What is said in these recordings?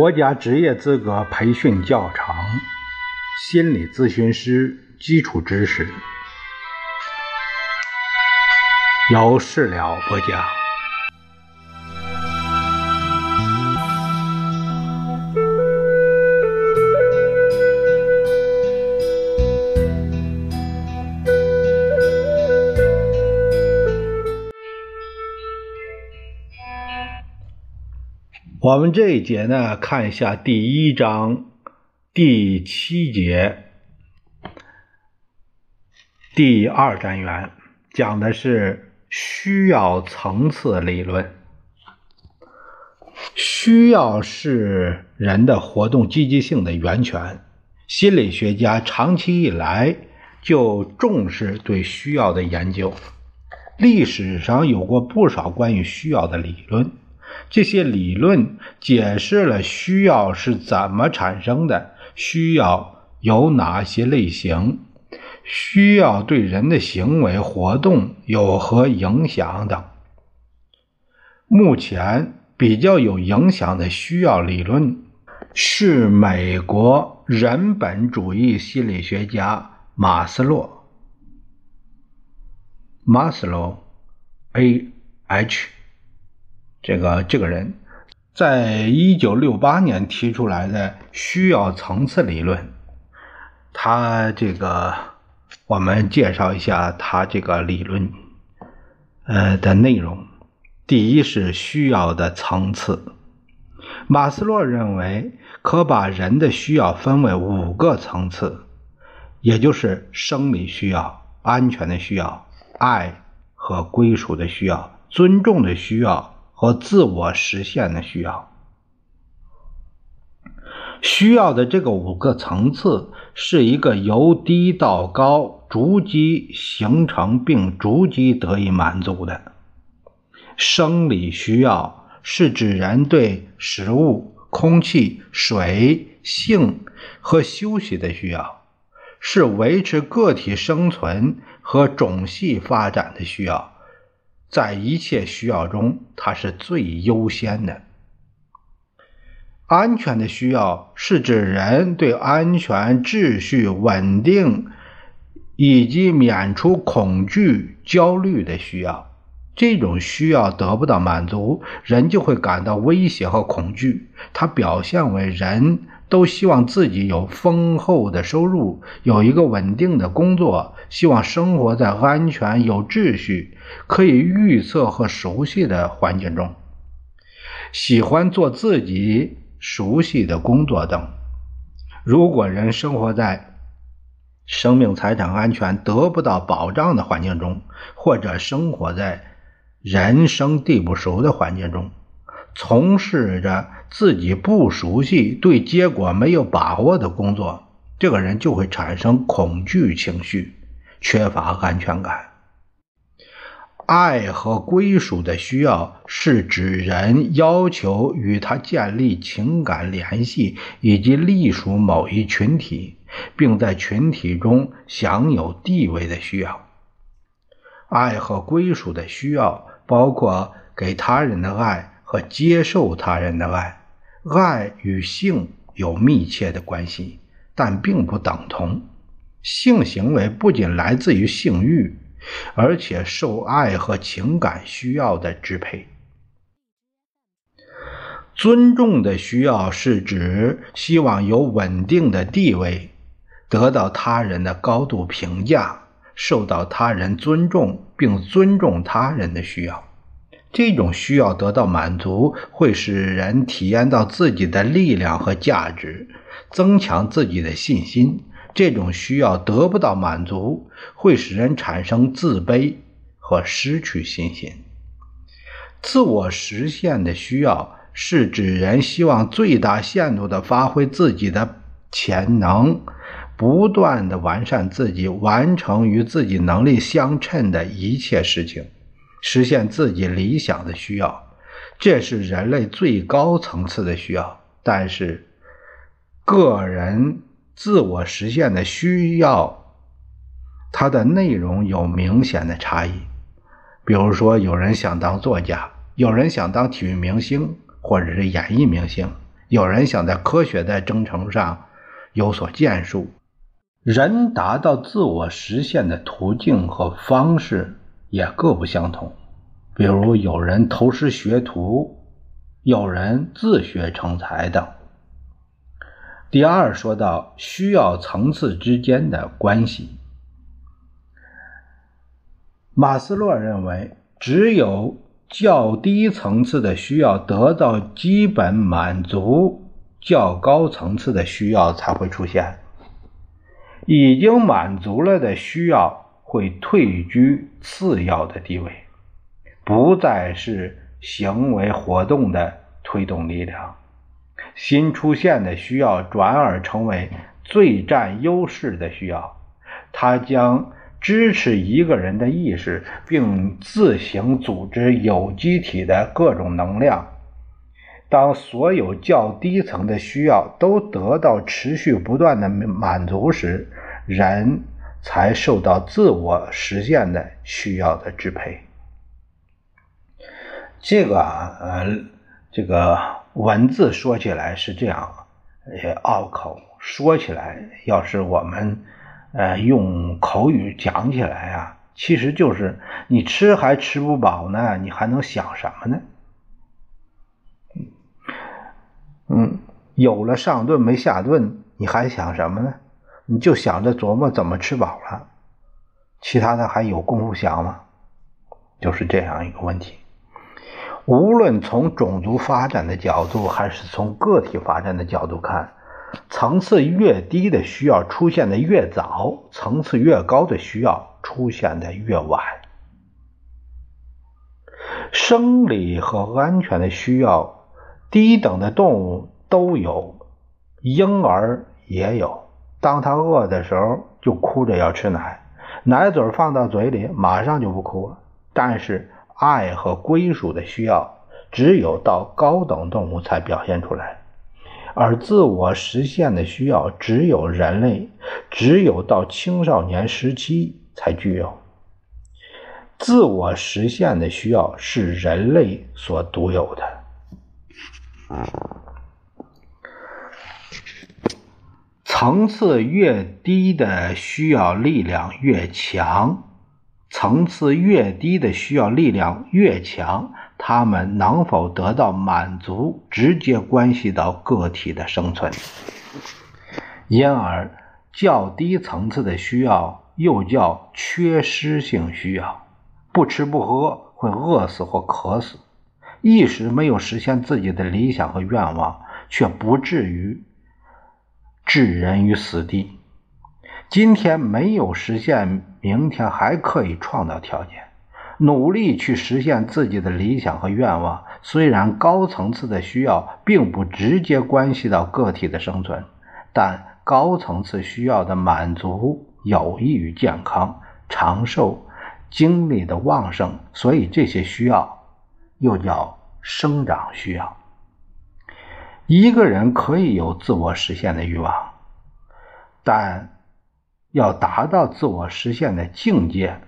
国家职业资格培训教程，心理咨询师基础知识，有事了不讲。我们这一节呢，看一下第一章第七节第二单元，讲的是需要层次理论。需要是人的活动积极性的源泉。心理学家长期以来就重视对需要的研究，历史上有过不少关于需要的理论。这些理论解释了需要是怎么产生的，需要有哪些类型，需要对人的行为活动有何影响等。目前比较有影响的需要理论是美国人本主义心理学家马斯洛 （Maslow, A.H.）。这个这个人，在一九六八年提出来的需要层次理论，他这个我们介绍一下他这个理论，呃的内容。第一是需要的层次，马斯洛认为可把人的需要分为五个层次，也就是生理需要、安全的需要、爱和归属的需要、尊重的需要。和自我实现的需要，需要的这个五个层次是一个由低到高逐级形成并逐级得以满足的。生理需要是指人对食物、空气、水、性和休息的需要，是维持个体生存和种系发展的需要。在一切需要中，它是最优先的。安全的需要是指人对安全、秩序、稳定以及免除恐惧、焦虑的需要。这种需要得不到满足，人就会感到威胁和恐惧。它表现为人。都希望自己有丰厚的收入，有一个稳定的工作，希望生活在安全、有秩序、可以预测和熟悉的环境中，喜欢做自己熟悉的工作等。如果人生活在生命财产安全得不到保障的环境中，或者生活在人生地不熟的环境中，从事着自己不熟悉、对结果没有把握的工作，这个人就会产生恐惧情绪，缺乏安全感。爱和归属的需要是指人要求与他建立情感联系，以及隶属某一群体，并在群体中享有地位的需要。爱和归属的需要包括给他人的爱。和接受他人的爱，爱与性有密切的关系，但并不等同。性行为不仅来自于性欲，而且受爱和情感需要的支配。尊重的需要是指希望有稳定的地位，得到他人的高度评价，受到他人尊重并尊重他人的需要。这种需要得到满足，会使人体验到自己的力量和价值，增强自己的信心。这种需要得不到满足，会使人产生自卑和失去信心。自我实现的需要是指人希望最大限度地发挥自己的潜能，不断地完善自己，完成与自己能力相称的一切事情。实现自己理想的需要，这是人类最高层次的需要。但是，个人自我实现的需要，它的内容有明显的差异。比如说，有人想当作家，有人想当体育明星或者是演艺明星，有人想在科学的征程上有所建树。人达到自我实现的途径和方式也各不相同，比如有人投师学徒，有人自学成才等。第二，说到需要层次之间的关系，马斯洛认为，只有较低层次的需要得到基本满足，较高层次的需要才会出现。已经满足了的需要会退居次要的地位，不再是行为活动的推动力量。新出现的需要转而成为最占优势的需要，它将支持一个人的意识，并自行组织有机体的各种能量。当所有较低层的需要都得到持续不断的满足时，人才受到自我实现的需要的支配。这个啊，呃，这个文字说起来是这样，呃，拗口；说起来，要是我们呃用口语讲起来啊，其实就是你吃还吃不饱呢，你还能想什么呢？嗯，有了上顿没下顿，你还想什么呢？你就想着琢磨怎么吃饱了，其他的还有功夫想吗？就是这样一个问题。无论从种族发展的角度，还是从个体发展的角度看，层次越低的需要出现的越早，层次越高的需要出现的越晚。生理和安全的需要，低等的动物都有，婴儿也有。当他饿的时候，就哭着要吃奶，奶嘴放到嘴里，马上就不哭了。但是，爱和归属的需要，只有到高等动物才表现出来，而自我实现的需要，只有人类，只有到青少年时期才具有。自我实现的需要是人类所独有的。层次越低的需要力量越强，层次越低的需要力量越强，他们能否得到满足，直接关系到个体的生存。因而，较低层次的需要又叫缺失性需要，不吃不喝会饿死或渴死，一时没有实现自己的理想和愿望，却不至于。置人于死地。今天没有实现，明天还可以创造条件，努力去实现自己的理想和愿望。虽然高层次的需要并不直接关系到个体的生存，但高层次需要的满足有益于健康、长寿、精力的旺盛，所以这些需要又叫生长需要。一个人可以有自我实现的欲望，但要达到自我实现的境界，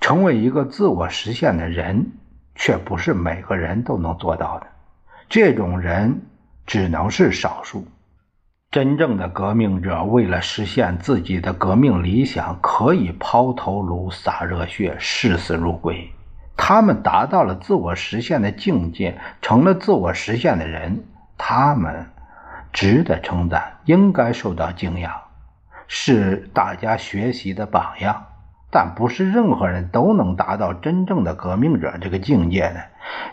成为一个自我实现的人，却不是每个人都能做到的。这种人只能是少数。真正的革命者为了实现自己的革命理想，可以抛头颅、洒热血、视死如归。他们达到了自我实现的境界，成了自我实现的人。他们值得称赞，应该受到敬仰，是大家学习的榜样。但不是任何人都能达到真正的革命者这个境界的。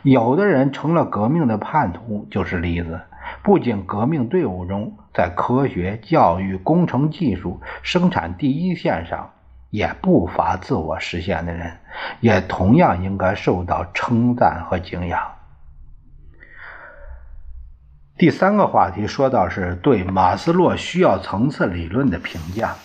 有的人成了革命的叛徒，就是例子。不仅革命队伍中，在科学、教育、工程技术、生产第一线上，也不乏自我实现的人，也同样应该受到称赞和敬仰。第三个话题说到是对马斯洛需要层次理论的评价。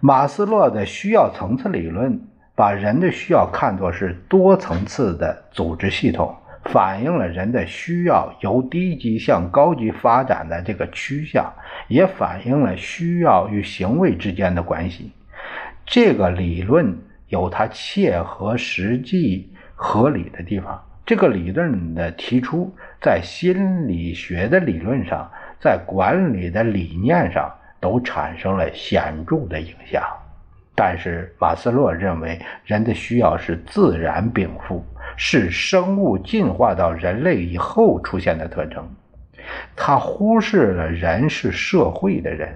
马斯洛的需要层次理论把人的需要看作是多层次的组织系统，反映了人的需要由低级向高级发展的这个趋向，也反映了需要与行为之间的关系。这个理论有它切合实际、合理的地方。这个理论的提出，在心理学的理论上，在管理的理念上都产生了显著的影响。但是马斯洛认为，人的需要是自然禀赋，是生物进化到人类以后出现的特征。他忽视了人是社会的人，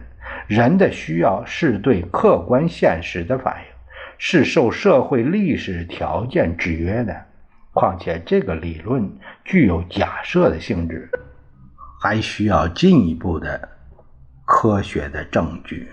人的需要是对客观现实的反应，是受社会历史条件制约的。况且，这个理论具有假设的性质，还需要进一步的科学的证据。